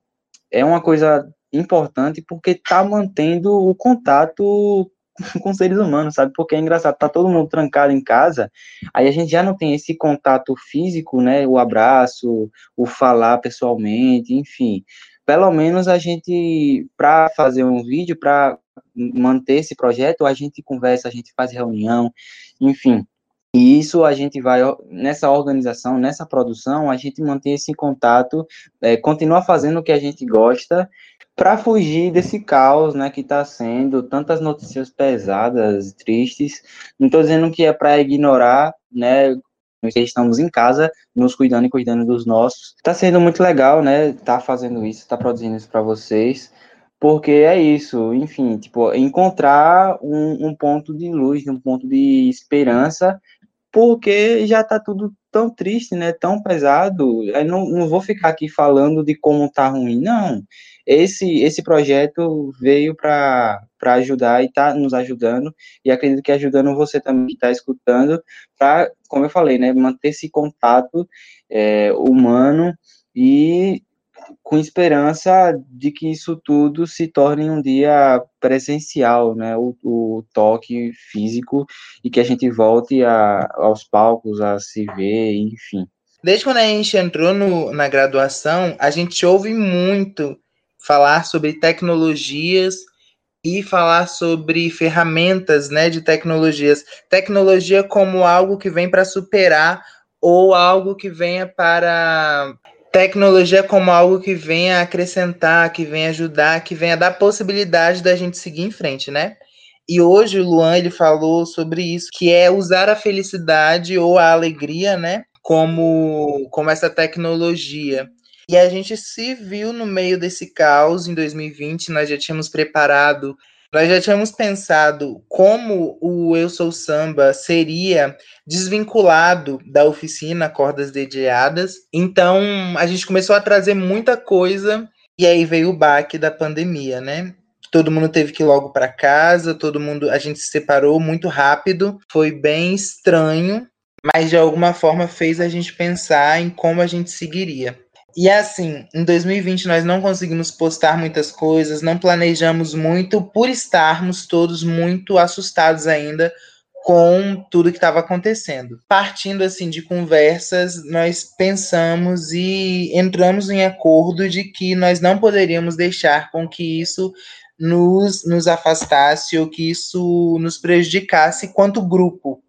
é uma coisa importante porque está mantendo o contato *laughs* com seres humanos, sabe? Porque é engraçado, tá todo mundo trancado em casa, aí a gente já não tem esse contato físico, né? O abraço, o falar pessoalmente, enfim. Pelo menos a gente, para fazer um vídeo, para manter esse projeto, a gente conversa, a gente faz reunião, enfim. E isso a gente vai, nessa organização, nessa produção, a gente mantém esse contato, é, continua fazendo o que a gente gosta, para fugir desse caos, né, que está sendo tantas notícias pesadas, tristes. Não estou dizendo que é para ignorar, né, nós estamos em casa, nos cuidando e cuidando dos nossos. Está sendo muito legal, né, tá fazendo isso, tá produzindo isso para vocês, porque é isso, enfim, tipo, encontrar um, um ponto de luz, um ponto de esperança, porque já está tudo tão triste, né, tão pesado. Eu não, não vou ficar aqui falando de como tá ruim, não esse, esse projeto veio para ajudar e está nos ajudando, e acredito que ajudando você também que está escutando, para, como eu falei, né, manter esse contato é, humano e com esperança de que isso tudo se torne um dia presencial, né, o, o toque físico, e que a gente volte a, aos palcos a se ver, enfim. Desde quando a gente entrou no, na graduação, a gente ouve muito falar sobre tecnologias e falar sobre ferramentas né, de tecnologias. Tecnologia como algo que vem para superar ou algo que venha para. Tecnologia como algo que venha acrescentar, que venha ajudar, que venha dar possibilidade da gente seguir em frente, né? E hoje o Luan ele falou sobre isso, que é usar a felicidade ou a alegria, né? Como, como essa tecnologia. E a gente se viu no meio desse caos em 2020, nós já tínhamos preparado, nós já tínhamos pensado como o Eu Sou Samba seria desvinculado da oficina Cordas Dediadas. Então, a gente começou a trazer muita coisa e aí veio o baque da pandemia, né? Todo mundo teve que ir logo para casa, todo mundo, a gente se separou muito rápido, foi bem estranho, mas de alguma forma fez a gente pensar em como a gente seguiria. E assim, em 2020 nós não conseguimos postar muitas coisas, não planejamos muito por estarmos todos muito assustados ainda com tudo que estava acontecendo. Partindo assim de conversas, nós pensamos e entramos em acordo de que nós não poderíamos deixar com que isso nos, nos afastasse ou que isso nos prejudicasse quanto grupo.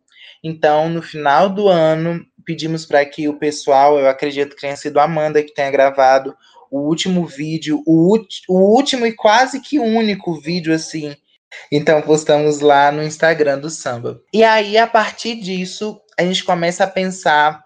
Então, no final do ano, pedimos para que o pessoal, eu acredito que tenha sido a Amanda que tenha gravado o último vídeo, o, o último e quase que único vídeo assim. Então postamos lá no Instagram do samba. E aí a partir disso, a gente começa a pensar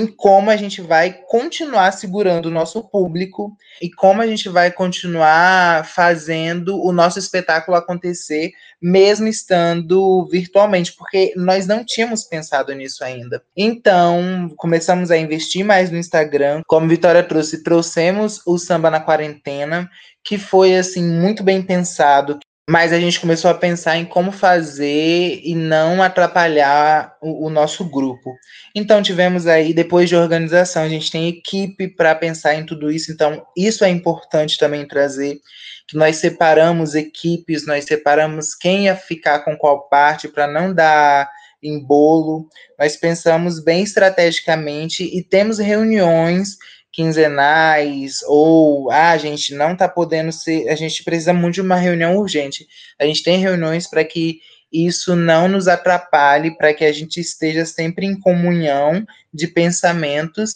em como a gente vai continuar segurando o nosso público e como a gente vai continuar fazendo o nosso espetáculo acontecer, mesmo estando virtualmente, porque nós não tínhamos pensado nisso ainda. Então, começamos a investir mais no Instagram. Como Vitória trouxe, trouxemos o Samba na Quarentena, que foi assim muito bem pensado, mas a gente começou a pensar em como fazer e não atrapalhar o, o nosso grupo. Então tivemos aí, depois de organização, a gente tem equipe para pensar em tudo isso. Então isso é importante também trazer que nós separamos equipes, nós separamos quem ia ficar com qual parte para não dar em bolo. Nós pensamos bem estrategicamente e temos reuniões quinzenais, ou ah, a gente não está podendo ser, a gente precisa muito de uma reunião urgente. A gente tem reuniões para que isso não nos atrapalhe, para que a gente esteja sempre em comunhão de pensamentos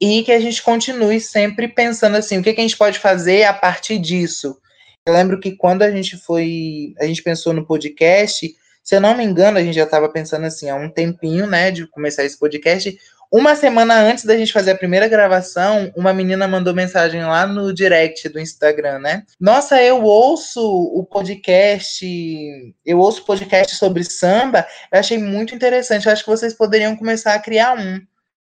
e que a gente continue sempre pensando assim, o que, que a gente pode fazer a partir disso. Eu lembro que quando a gente foi, a gente pensou no podcast, se eu não me engano, a gente já estava pensando assim, há um tempinho, né, de começar esse podcast, Uma semana antes da gente fazer a primeira gravação, uma menina mandou mensagem lá no direct do Instagram, né? Nossa, eu ouço o podcast, eu ouço podcast sobre samba, eu achei muito interessante. Eu acho que vocês poderiam começar a criar um.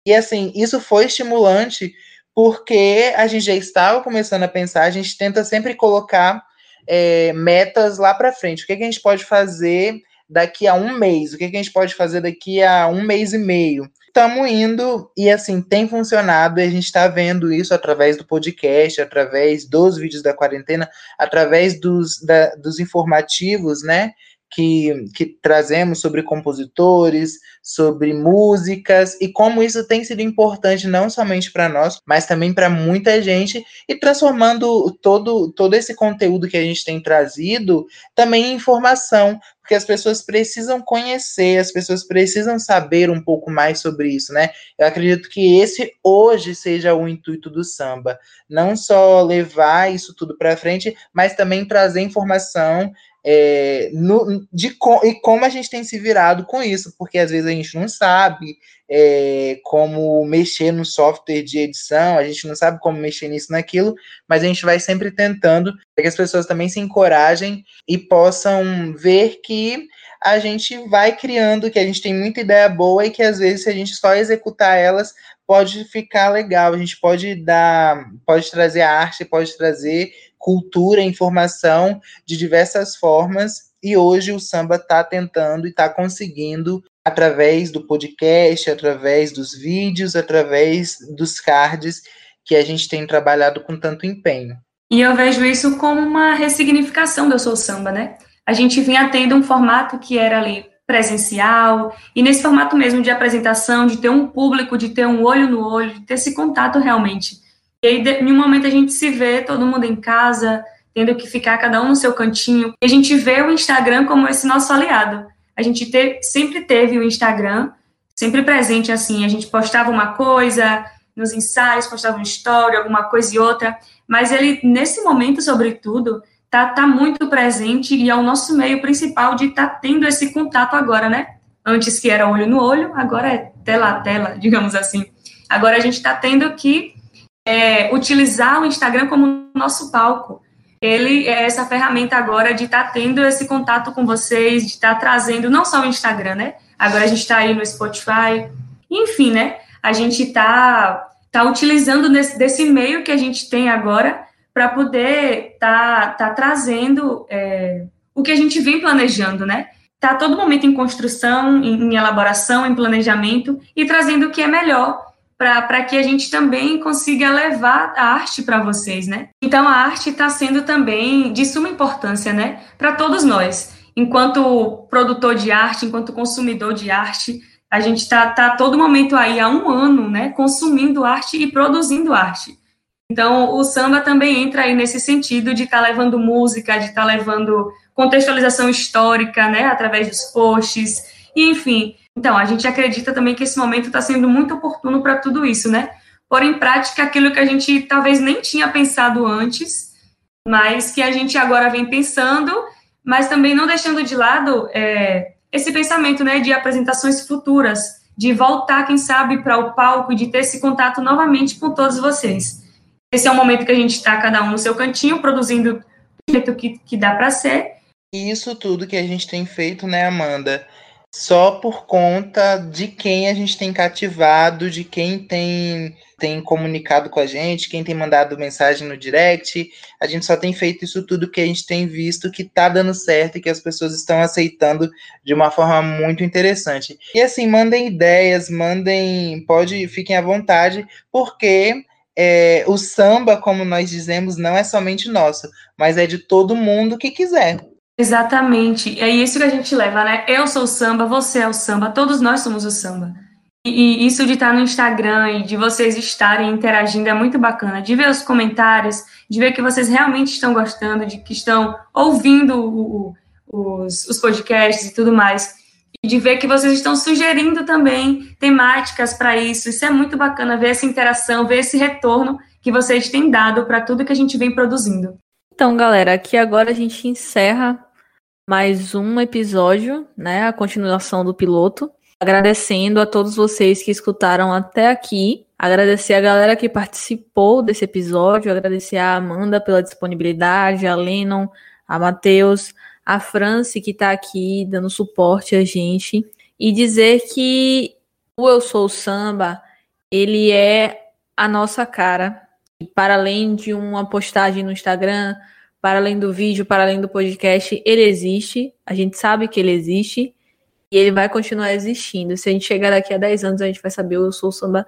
E assim, isso foi estimulante porque a gente já estava começando a pensar, a gente tenta sempre colocar é, metas lá para frente. O que, que, a gente pode fazer daqui a um mês? O que, que a gente pode fazer daqui a um mês e meio? Estamos indo e assim tem funcionado. E a gente está vendo isso através do podcast, através dos vídeos da quarentena, através dos, da, dos informativos, né? que, que trazemos sobre compositores, sobre músicas e como isso tem sido importante não somente para nós, mas também para muita gente e transformando todo, todo esse conteúdo que a gente tem trazido também em informação, porque as pessoas precisam conhecer, as pessoas precisam saber um pouco mais sobre isso, né? Eu acredito que esse hoje seja o intuito do samba, não só levar isso tudo para frente, mas também trazer informação é, no, de e como a gente tem se virado com isso, porque às vezes a gente não sabe é, como mexer no software de edição, a gente não sabe como mexer nisso, naquilo, mas a gente vai sempre tentando para que as pessoas também se encorajem e possam ver que a gente vai criando, que a gente tem muita ideia boa e que às vezes se a gente só executar elas pode ficar legal, a gente pode dar, pode trazer arte, pode trazer cultura, informação de diversas formas, e hoje o samba está tentando e está conseguindo, através do podcast, através dos vídeos, através dos cards, que a gente tem trabalhado com tanto empenho. E eu vejo isso como uma ressignificação do Eu Sou Samba, né? A gente vinha tendo um formato que era ali presencial, e nesse formato mesmo de apresentação, de ter um público, de ter um olho no olho, de ter esse contato realmente. E aí, em um momento, a gente se vê todo mundo em casa, tendo que ficar cada um no seu cantinho. E a gente vê o Instagram como esse nosso aliado. A gente te, sempre teve o Instagram, sempre presente assim. A gente postava uma coisa nos ensaios, postava uma história, alguma coisa e outra. Mas ele, nesse momento, sobretudo, tá, tá muito presente e é o nosso meio principal de estar tá tendo esse contato agora, né? Antes que era olho no olho, agora é tela a tela, *laughs* digamos assim. Agora a gente está tendo que é, utilizar o Instagram como nosso palco. Ele é essa ferramenta agora de estar tá tendo esse contato com vocês, de estar tá trazendo não só o Instagram, né? Agora a gente está aí no Spotify, enfim, né? A gente está tá utilizando desse, desse meio que a gente tem agora para poder estar tá, tá trazendo é, o que a gente vem planejando, né? Está todo momento em construção, em, em elaboração, em planejamento e trazendo o que é melhor para que a gente também consiga levar a arte para vocês, né? Então a arte está sendo também de suma importância, né, para todos nós. Enquanto produtor de arte, enquanto consumidor de arte, a gente está tá todo momento aí há um ano, né, consumindo arte e produzindo arte. Então o samba também entra aí nesse sentido de estar tá levando música, de estar tá levando contextualização histórica, né, através dos posts, e enfim, então, a gente acredita também que esse momento está sendo muito oportuno para tudo isso, né? Pôr em prática aquilo que a gente talvez nem tinha pensado antes, mas que a gente agora vem pensando, mas também não deixando de lado é, esse pensamento, né, de apresentações futuras, de voltar, quem sabe, para o palco de ter esse contato novamente com todos vocês. Esse é o momento que a gente está, cada um no seu cantinho, produzindo do jeito que, que dá para ser. Isso tudo que a gente tem feito, né, Amanda? Só por conta de quem a gente tem cativado, de quem tem, tem comunicado com a gente, quem tem mandado mensagem no direct. A gente só tem feito isso tudo que a gente tem visto que tá dando certo e que as pessoas estão aceitando de uma forma muito interessante. E assim, mandem ideias, mandem, pode, fiquem à vontade, porque é, o samba, como nós dizemos, não é somente nosso, mas é de todo mundo que quiser. Exatamente. É isso que a gente leva, né? Eu sou o samba, você é o samba, todos nós somos o samba. E, e isso de estar no Instagram e de vocês estarem interagindo é muito bacana. De ver os comentários, de ver que vocês realmente estão gostando, de que estão ouvindo o, o, os, os podcasts e tudo mais. E de ver que vocês estão sugerindo também temáticas para isso. Isso é muito bacana ver essa interação, ver esse retorno que vocês têm dado para tudo que a gente vem produzindo. Então, galera, aqui agora a gente encerra mais um episódio, né? A continuação do piloto. agradecendo a todos vocês que escutaram até aqui. Agradecer a galera que participou desse episódio, agradecer a Amanda pela disponibilidade, a Lennon, a Matheus, a Franci que está aqui dando suporte a gente e dizer que o Eu Sou Samba, ele é a nossa cara. E para além de uma postagem no Instagram, para além do vídeo, para além do podcast, ele existe. A gente sabe que ele existe e ele vai continuar existindo. Se a gente chegar daqui a 10 anos, a gente vai saber o Eu Sou Samba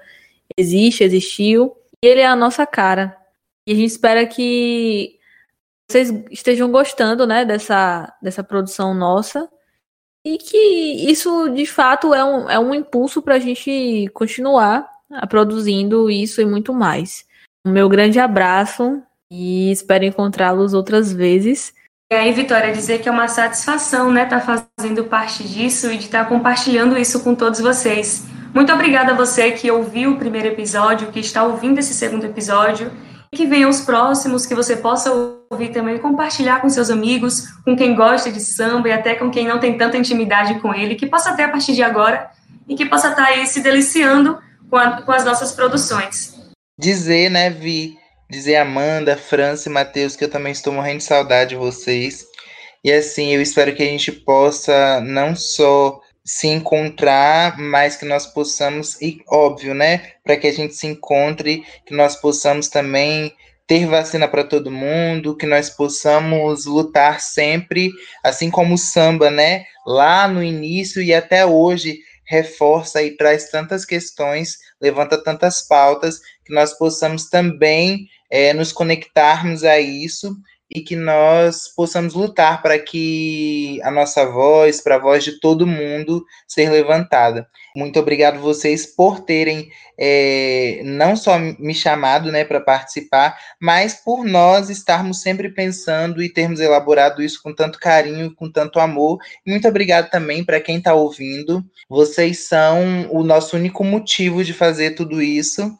existe, existiu, e ele é a nossa cara. E a gente espera que vocês estejam gostando, né, dessa, dessa produção nossa e que isso de fato é um, é um impulso para a gente continuar produzindo isso e muito mais. Um meu grande abraço e espero encontrá-los outras vezes. E aí, Vitória, dizer que é uma satisfação, né, estar tá fazendo parte disso e de estar tá compartilhando isso com todos vocês. Muito obrigada a você que ouviu o primeiro episódio, que está ouvindo esse segundo episódio, e que venham os próximos, que você possa ouvir também e compartilhar com seus amigos, com quem gosta de samba e até com quem não tem tanta intimidade com ele, que possa ter a partir de agora e que possa estar aí se deliciando com, a, com as nossas produções. Dizer, né, Vi, dizer Amanda, França e Matheus que eu também estou morrendo de saudade de vocês. E assim, eu espero que a gente possa não só se encontrar, mas que nós possamos, e óbvio, né, para que a gente se encontre, que nós possamos também ter vacina para todo mundo, que nós possamos lutar sempre, assim como o samba, né, lá no início e até hoje reforça e traz tantas questões, levanta tantas pautas, que nós possamos também é, nos conectarmos a isso e que nós possamos lutar para que a nossa voz, para a voz de todo mundo, seja levantada. Muito obrigado vocês por terem é, não só me chamado né, para participar, mas por nós estarmos sempre pensando e termos elaborado isso com tanto carinho, com tanto amor. Muito obrigado também para quem está ouvindo. Vocês são o nosso único motivo de fazer tudo isso.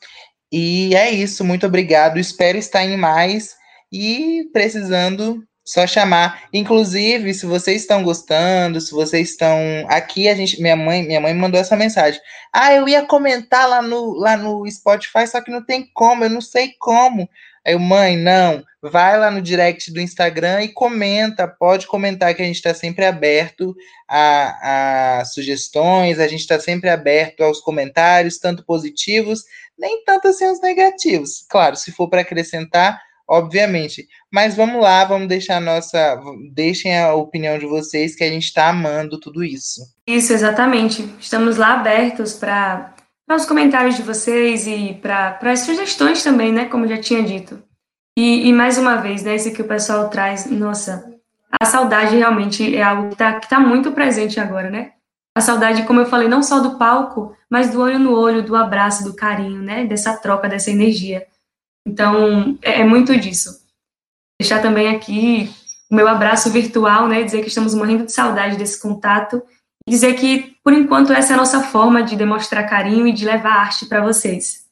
E é isso, muito obrigado. Espero estar em mais e precisando só chamar. Inclusive, se vocês estão gostando, se vocês estão aqui, a gente, minha mãe, minha mãe mandou essa mensagem. Ah, eu ia comentar lá no, lá no Spotify, só que não tem como, eu não sei como. Aí eu, mãe, não, vai lá no direct do Instagram e comenta, pode comentar que a gente está sempre aberto a, a sugestões, a gente está sempre aberto aos comentários, tanto positivos, nem tanto assim os negativos. Claro, se for para acrescentar, obviamente. Mas vamos lá, vamos deixar a nossa. Deixem a opinião de vocês que a gente está amando tudo isso. Isso, exatamente. Estamos lá abertos para os comentários de vocês e para as sugestões também, né? Como já tinha dito. E, e, mais uma vez, né? Isso que o pessoal traz, nossa, a saudade realmente é algo que está tá muito presente agora, né? A saudade, como eu falei, não só do palco, mas do olho no olho, do abraço, do carinho, né? Dessa troca, dessa energia. Então, é, é muito disso. Deixar também aqui o meu abraço virtual, né? Dizer que estamos morrendo de saudade desse contato dizer que, por enquanto, essa é a nossa forma de demonstrar carinho e de levar arte para vocês.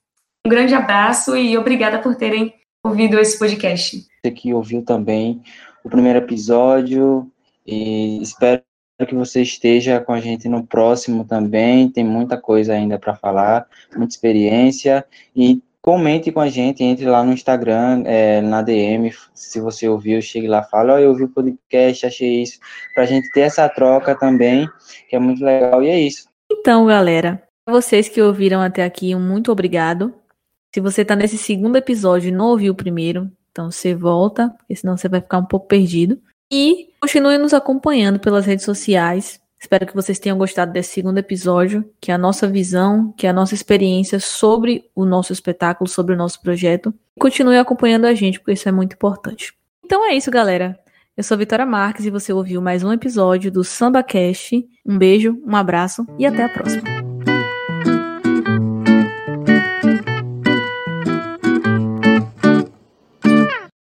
Um grande abraço e obrigada por terem ouvido esse podcast. Você que ouviu também o primeiro episódio e espero que você esteja com a gente no próximo também. Tem muita coisa ainda para falar, muita experiência e comente com a gente, entre lá no Instagram, é, na DM, se você ouviu, chegue lá, fala, oh, eu ouvi o podcast, achei isso, para a gente ter essa troca também, que é muito legal, e é isso. Então, galera, vocês que ouviram até aqui, um muito obrigado. Se você está nesse segundo episódio e não ouviu o primeiro, então você volta, porque senão você vai ficar um pouco perdido. E continue nos acompanhando pelas redes sociais, Espero que vocês tenham gostado desse segundo episódio, que é a nossa visão, que é a nossa experiência sobre o nosso espetáculo, sobre o nosso projeto. Continue acompanhando a gente, porque isso é muito importante. Então é isso, galera. Eu sou a Vitória Marques e você ouviu mais um episódio do Samba Cast. Um beijo, um abraço e até a próxima.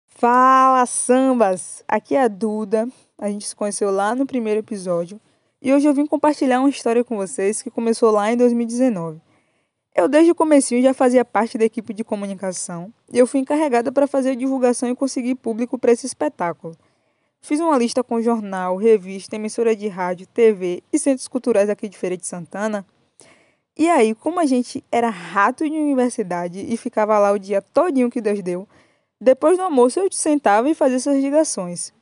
Fala, sambas! Aqui é a Duda. A gente se conheceu lá no primeiro episódio. E hoje eu vim compartilhar uma história com vocês que começou lá em 2019. Eu desde o comecinho já fazia parte da equipe de comunicação e eu fui encarregada para fazer a divulgação e conseguir público para esse espetáculo. Fiz uma lista com jornal, revista, emissora de rádio, TV e centros culturais aqui de Feira de Santana. E aí, como a gente era rato de universidade e ficava lá o dia todinho que Deus deu, depois do almoço eu sentava e fazia essas ligações.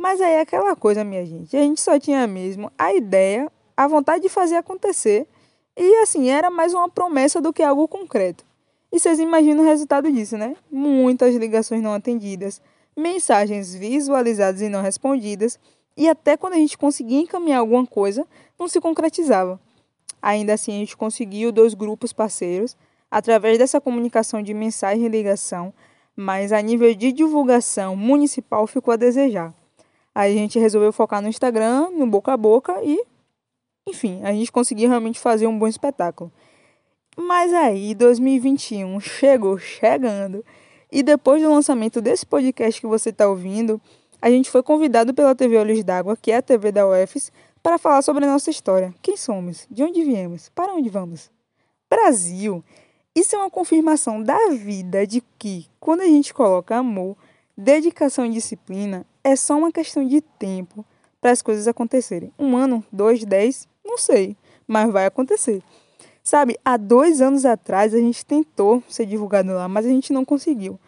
Mas aí é aquela coisa, minha gente, a gente só tinha mesmo a ideia, a vontade de fazer acontecer, e assim, era mais uma promessa do que algo concreto. E vocês imaginam o resultado disso, né? Muitas ligações não atendidas, mensagens visualizadas e não respondidas, e até quando a gente conseguia encaminhar alguma coisa, não se concretizava. Ainda assim, a gente conseguiu dois grupos parceiros, através dessa comunicação de mensagem e ligação, mas a nível de divulgação municipal ficou a desejar. A gente resolveu focar no Instagram, no boca a boca e, enfim, a gente conseguiu realmente fazer um bom espetáculo. Mas aí 2021 chegou chegando e depois do lançamento desse podcast que você está ouvindo, a gente foi convidado pela TV Olhos d'Água, que é a TV da UFES, para falar sobre a nossa história. Quem somos? De onde viemos? Para onde vamos? Brasil! Isso é uma confirmação da vida de que, quando a gente coloca amor, dedicação e disciplina, é só uma questão de tempo para as coisas acontecerem. Um ano, dois, dez, não sei, mas vai acontecer. Sabe, há dois anos atrás a gente tentou ser divulgado lá, mas a gente não conseguiu.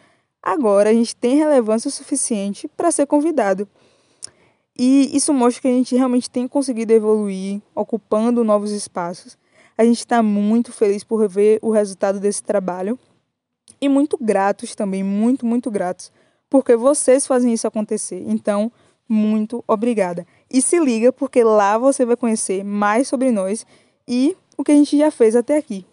Agora a gente tem relevância suficiente para ser convidado. E isso mostra que a gente realmente tem conseguido evoluir, ocupando novos espaços. A gente está muito feliz por ver o resultado desse trabalho e muito gratos também, muito, muito gratos, porque vocês fazem isso acontecer. Então, muito obrigada. E se liga, porque lá você vai conhecer mais sobre nós e o que a gente já fez até aqui.